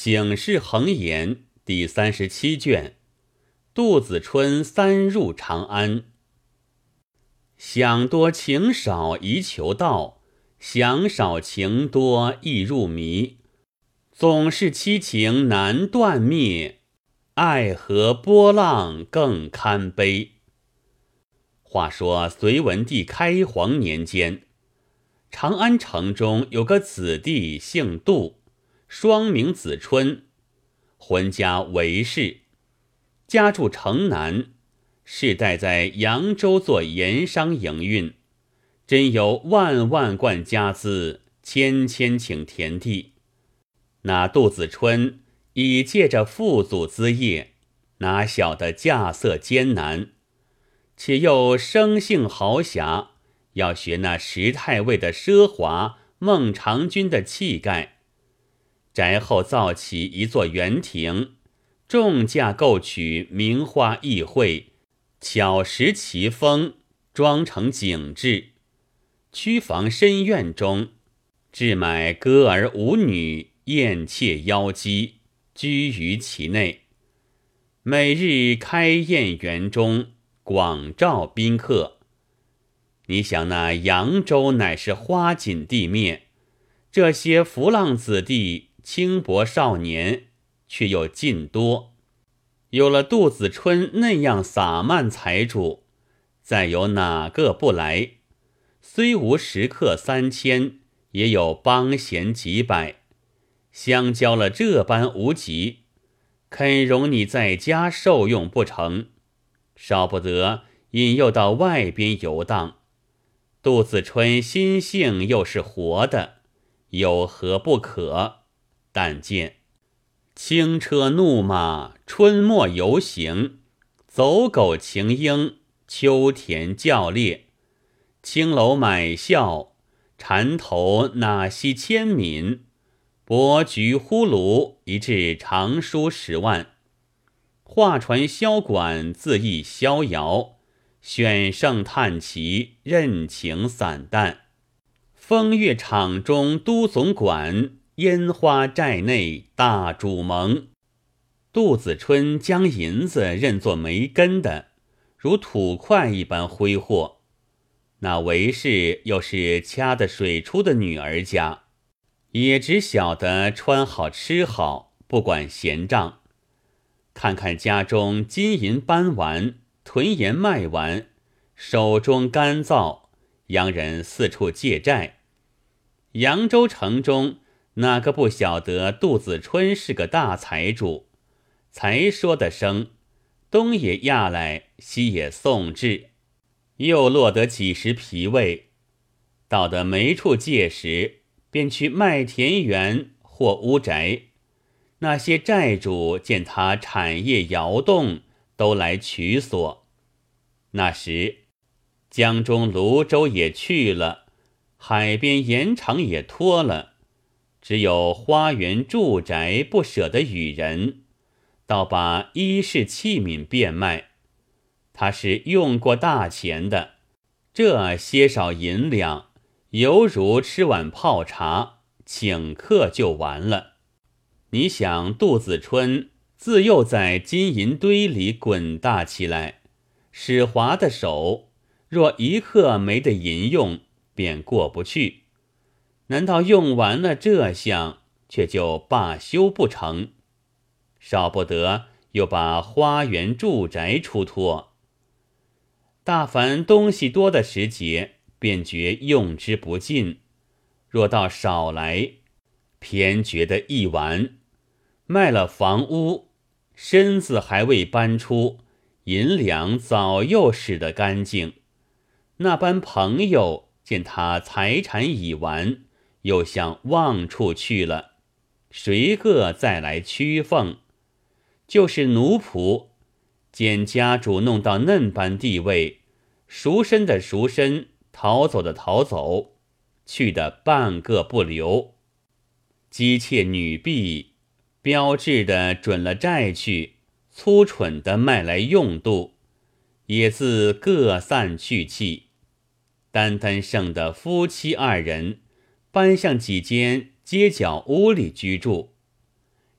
醒世恒言第三十七卷，杜子春三入长安。想多情少宜求道，想少情多易入迷。总是七情难断灭，爱河波浪更堪悲。话说隋文帝开皇年间，长安城中有个子弟姓杜。双名子春，浑家韦氏，家住城南，世代在扬州做盐商营运，真有万万贯家资，千千顷田地。那杜子春已借着父祖资业，哪晓得稼穑艰难，且又生性豪侠，要学那石太尉的奢华，孟尝君的气概。宅后造起一座园亭，重价购取名花异卉，巧石奇峰，装成景致。曲房深院中，置买歌儿舞女、艳妾妖姬，居于其内。每日开宴园中，广召宾客。你想那扬州乃是花锦地面，这些浮浪子弟。轻薄少年，却又尽多。有了杜子春那样洒漫财主，再有哪个不来？虽无食客三千，也有帮闲几百。相交了这般无极，肯容你在家受用不成？少不得引诱到外边游荡。杜子春心性又是活的，有何不可？但见轻车怒马，春末游行；走狗擎鹰，秋田叫猎。青楼买笑，缠头哪惜千敏？博菊呼卢，一掷长书十万。画船箫管，自意逍遥；选胜叹旗，任情散淡。风月场中，都总管。烟花寨内大主盟，杜子春将银子认作没根的，如土块一般挥霍。那韦氏又是掐的水出的女儿家，也只晓得穿好吃好，不管闲账。看看家中金银搬完，囤盐卖完，手中干燥，洋人四处借债。扬州城中。哪个不晓得杜子春是个大财主？才说的声，东也压来，西也送至，又落得几十皮位。到得没处借时，便去卖田园或屋宅。那些债主见他产业摇动，都来取所。那时，江中泸州也去了，海边盐场也脱了。只有花园住宅不舍得与人，倒把衣饰器皿变卖。他是用过大钱的，这些少银两，犹如吃碗泡茶，请客就完了。你想，杜子春自幼在金银堆里滚大起来，使滑的手，若一刻没得银用，便过不去。难道用完了这项，却就罢休不成？少不得又把花园住宅出脱。大凡东西多的时节，便觉用之不尽；若到少来，偏觉得一完。卖了房屋，身子还未搬出，银两早又使得干净。那般朋友见他财产已完。又向望处去了，谁个再来屈奉？就是奴仆，见家主弄到嫩般地位，赎身的赎身，逃走的逃走，去的半个不留。姬妾女婢，标致的准了债去，粗蠢的卖来用度，也自各散去气，单单剩的夫妻二人。搬向几间街角屋里居住，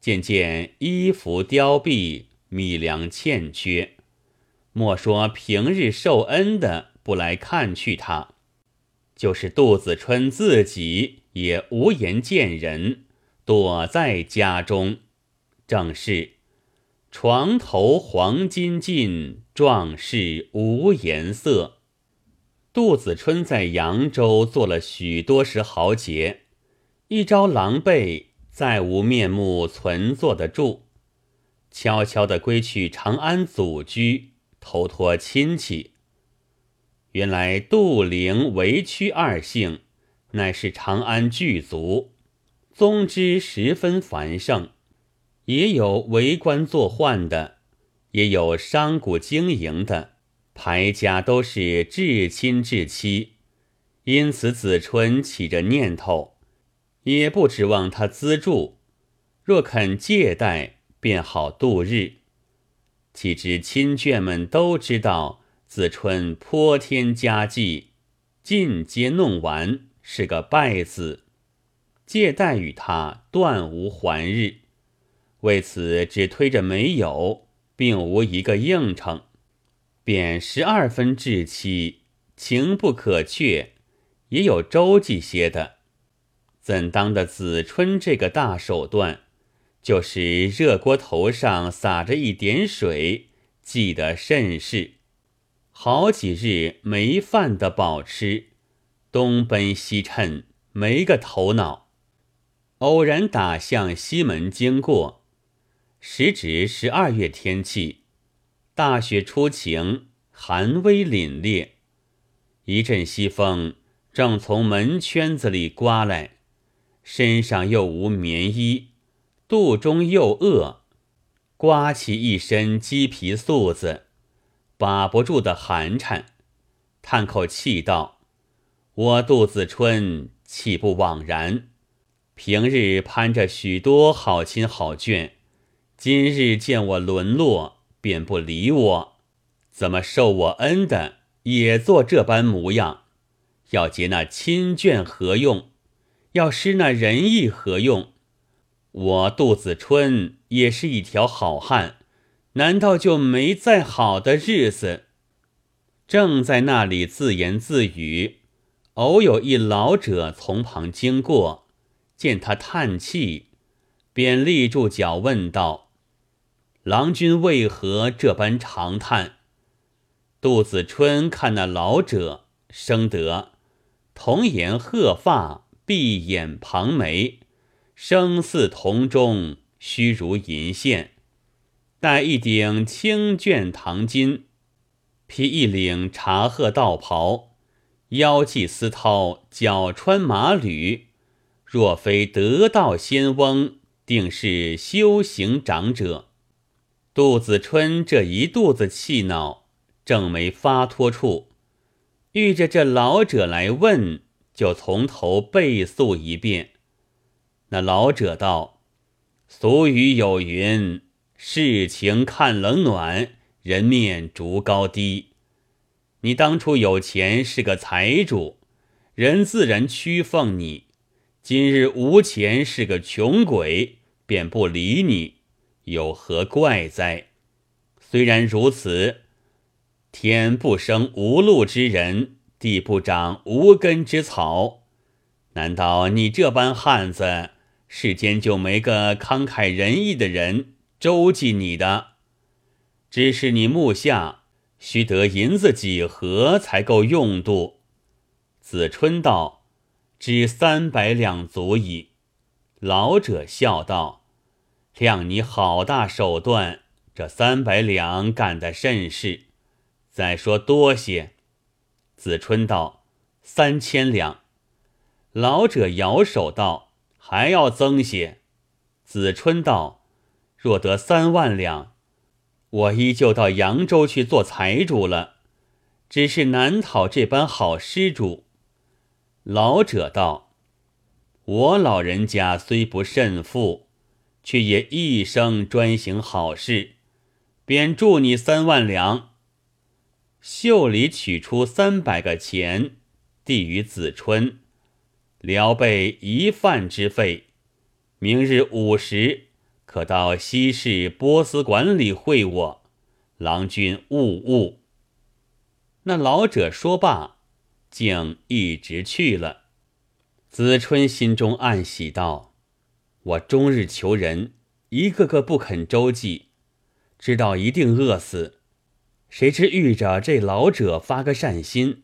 渐渐衣服凋敝，米粮欠缺。莫说平日受恩的不来看去他，就是杜子春自己也无颜见人，躲在家中。正是床头黄金尽，壮士无颜色。杜子春在扬州做了许多时豪杰，一朝狼狈。再无面目存坐得住，悄悄地归去长安祖居，投托亲戚。原来杜陵、韦屈二姓，乃是长安巨族，宗之十分繁盛，也有为官做宦的，也有商贾经营的，排家都是至亲至戚，因此子春起着念头。也不指望他资助，若肯借贷，便好度日。岂知亲眷们都知道子春颇添家计，尽皆弄完，是个败子，借贷与他断无还日。为此，只推着没有，并无一个应承，便十二分至期，情不可却，也有周济些的。怎当的子春这个大手段，就是热锅头上撒着一点水，记得甚是。好几日没饭的饱吃，东奔西趁，没个头脑。偶然打向西门经过，时值十二月天气，大雪初晴，寒微凛冽，一阵西风正从门圈子里刮来。身上又无棉衣，肚中又饿，刮起一身鸡皮素子，把不住的寒颤，叹口气道：“我杜子春岂不枉然？平日攀着许多好亲好眷，今日见我沦落，便不理我，怎么受我恩的也做这般模样？要结那亲眷何用？”要施那仁义何用？我杜子春也是一条好汉，难道就没再好的日子？正在那里自言自语，偶有一老者从旁经过，见他叹气，便立住脚问道：“郎君为何这般长叹？”杜子春看那老者生得童颜鹤发。闭眼庞眉，声似铜钟，虚如银线。戴一顶青绢唐巾，披一领茶褐道袍，腰系丝绦，脚穿马履。若非得道仙翁，定是修行长者。杜子春这一肚子气恼，正没发脱处，遇着这老者来问。就从头背诉一遍。那老者道：“俗语有云，世情看冷暖，人面逐高低。你当初有钱是个财主，人自然屈奉你；今日无钱是个穷鬼，便不理你，有何怪哉？虽然如此，天不生无路之人。”地不长无根之草，难道你这般汉子，世间就没个慷慨仁义的人周济你的？只是你目下须得银子几何才够用度？子春道：“只三百两足矣。”老者笑道：“谅你好大手段，这三百两干得甚是。再说多些。”子春道：“三千两。”老者摇手道：“还要增些。”子春道：“若得三万两，我依旧到扬州去做财主了。只是难讨这般好施主。”老者道：“我老人家虽不甚富，却也一生专行好事，便助你三万两。”袖里取出三百个钱，递与子春，聊备一饭之费。明日午时，可到西市波斯馆里会我。郎君勿误。”那老者说罢，竟一直去了。子春心中暗喜道：“我终日求人，一个个不肯周济，知道一定饿死。谁知遇着这老者发个善心，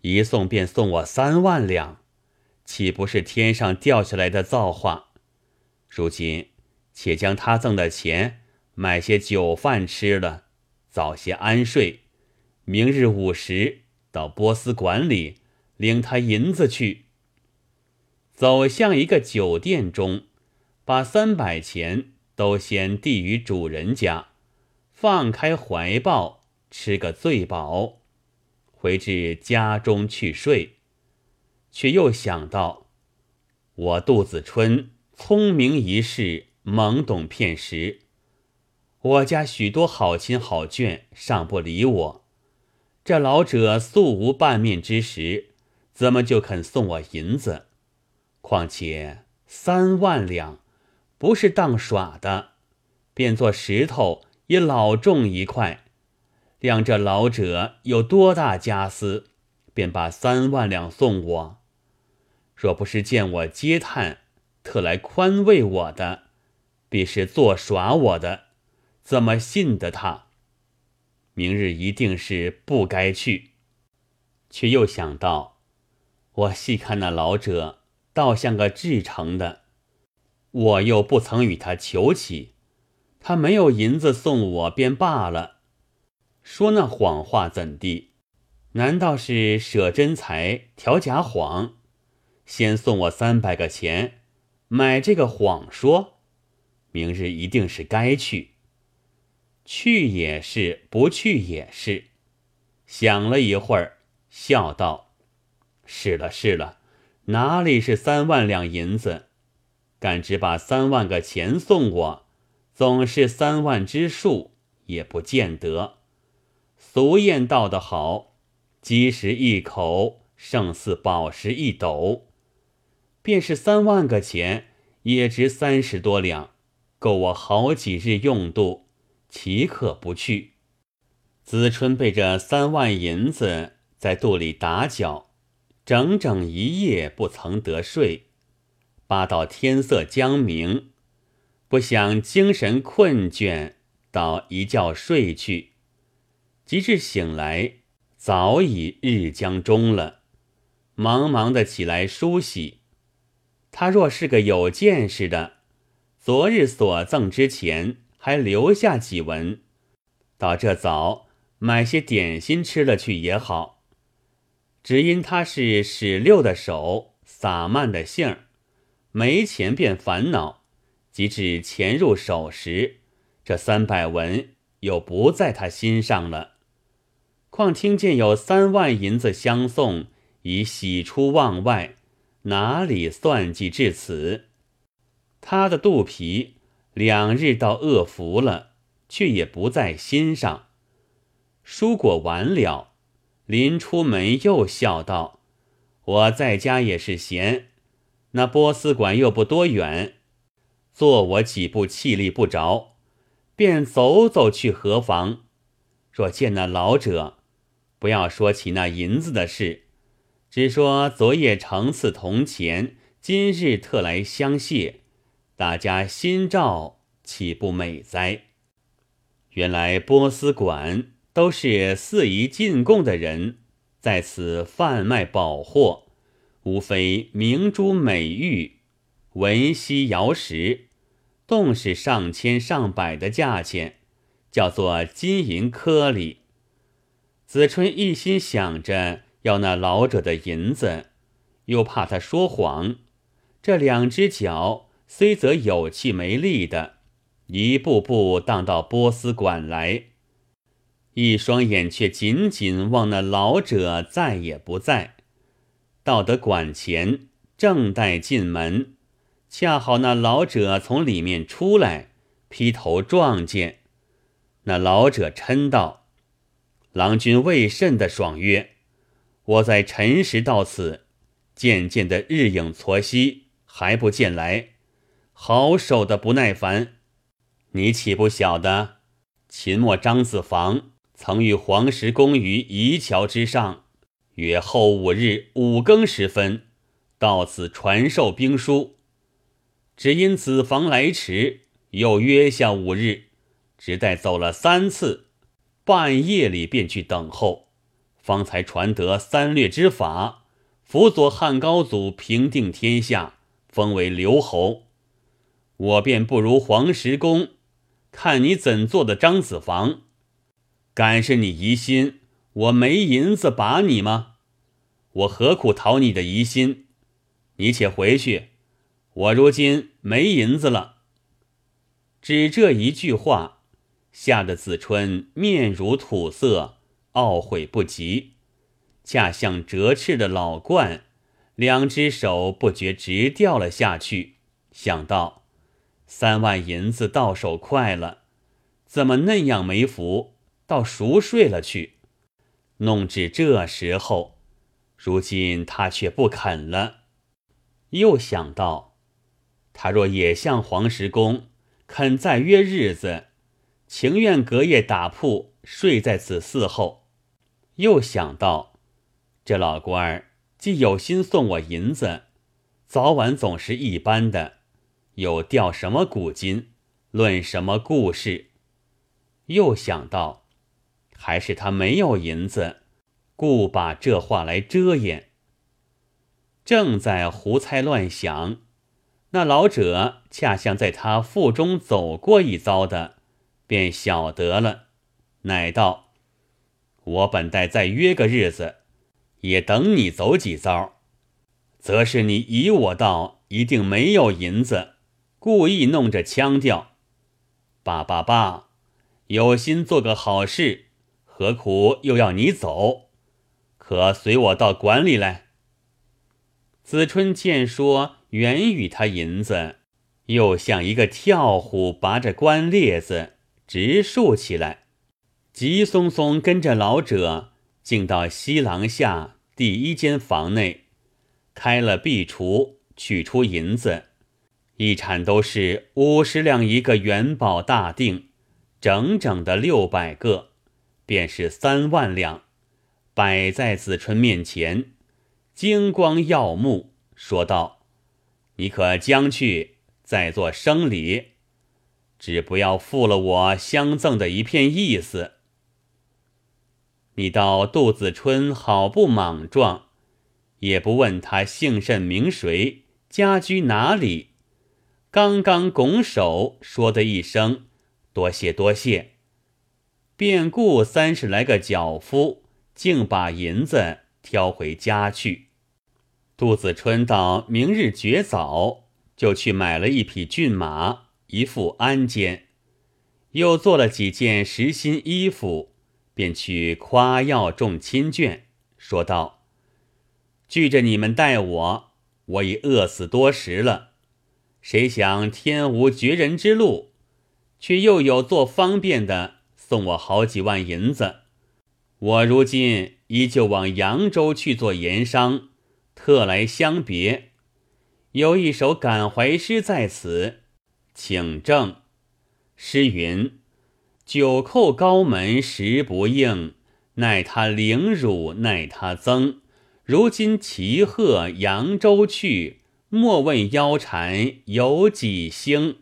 一送便送我三万两，岂不是天上掉下来的造化？如今且将他赠的钱买些酒饭吃了，早些安睡。”明日午时到波斯馆里领他银子去。走向一个酒店中，把三百钱都先递于主人家，放开怀抱吃个醉饱，回至家中去睡。却又想到，我杜子春聪明一世，懵懂片时，我家许多好亲好眷尚不理我。这老者素无半面之识，怎么就肯送我银子？况且三万两，不是当耍的，变作石头也老重一块。量这老者有多大家私，便把三万两送我。若不是见我嗟叹，特来宽慰我的，必是做耍我的，怎么信得他？明日一定是不该去，却又想到，我细看那老者，倒像个至诚的，我又不曾与他求起，他没有银子送我便罢了，说那谎话怎地？难道是舍真财调假谎？先送我三百个钱，买这个谎说，明日一定是该去。去也是，不去也是。想了一会儿，笑道：“是了，是了，哪里是三万两银子？敢只把三万个钱送我，总是三万之数，也不见得。俗谚道得好，积食一口，胜似宝石一斗。便是三万个钱，也值三十多两，够我好几日用度。”岂可不去？子春被这三万银子在肚里打搅，整整一夜不曾得睡，扒到天色将明，不想精神困倦，倒一觉睡去。及至醒来，早已日将中了，忙忙的起来梳洗。他若是个有见识的，昨日所赠之钱。还留下几文，到这早买些点心吃了去也好。只因他是使六的手，洒慢的性儿，没钱便烦恼。及至钱入手时，这三百文又不在他心上了。况听见有三万银子相送，已喜出望外，哪里算计至此？他的肚皮。两日到饿服了，却也不在心上。蔬果完了，临出门又笑道：“我在家也是闲，那波斯馆又不多远，坐我几步气力不着，便走走去何妨？若见那老者，不要说起那银子的事，只说昨夜承赐铜钱，今日特来相谢。”大家心照，岂不美哉？原来波斯馆都是四夷进贡的人，在此贩卖宝货，无非明珠美玉、文锡瑶石，动是上千上百的价钱，叫做金银颗粒。子春一心想着要那老者的银子，又怕他说谎，这两只脚。虽则有气没力的，一步步荡到波斯馆来，一双眼却紧紧望那老者在也不在。到得馆前，正待进门，恰好那老者从里面出来，劈头撞见。那老者嗔道：“郎君为甚的爽约？我在辰时到此，渐渐的日影错西，还不见来。”好守的不耐烦，你岂不晓得？秦末张子房曾与黄石公于夷桥之上，约后五日五更时分，到此传授兵书。只因子房来迟，又约下五日，只待走了三次，半夜里便去等候，方才传得三略之法，辅佐汉高祖平定天下，封为留侯。我便不如黄石公，看你怎做的张子房。敢是你疑心我没银子把你吗？我何苦讨你的疑心？你且回去，我如今没银子了。只这一句话，吓得子春面如土色，懊悔不及，恰像折翅的老鹳，两只手不觉直掉了下去，想到。三万银子到手快了，怎么那样没福，倒熟睡了去？弄至这时候，如今他却不肯了。又想到，他若也像黄石公，肯再约日子，情愿隔夜打铺睡在此寺后。又想到，这老官儿既有心送我银子，早晚总是一般的。又钓什么古今，论什么故事？又想到，还是他没有银子，故把这话来遮掩。正在胡猜乱想，那老者恰像在他腹中走过一遭的，便晓得了，乃道：“我本待再约个日子，也等你走几遭，则是你以我道一定没有银子。”故意弄着腔调，爸爸爸，有心做个好事，何苦又要你走？可随我到馆里来。子春见说原与他银子，又像一个跳虎拔着关列子，直竖起来，急匆匆跟着老者进到西廊下第一间房内，开了壁橱，取出银子。一铲都是五十两一个元宝大锭，整整的六百个，便是三万两，摆在子春面前，金光耀目，说道：“你可将去，再做生礼，只不要负了我相赠的一片意思。你道杜子春好不莽撞，也不问他姓甚名谁，家居哪里。”刚刚拱手说的一声“多谢多谢”，便雇三十来个脚夫，竟把银子挑回家去。杜子春到明日绝早，就去买了一匹骏马，一副鞍鞯，又做了几件实心衣服，便去夸耀众亲眷，说道：“聚着你们待我，我已饿死多时了。”谁想天无绝人之路，却又有做方便的送我好几万银子。我如今依旧往扬州去做盐商，特来相别。有一首感怀诗在此，请正。诗云：“九叩高门时不应，奈他凌辱奈他增。如今骑鹤扬州去。”莫问腰缠有几星。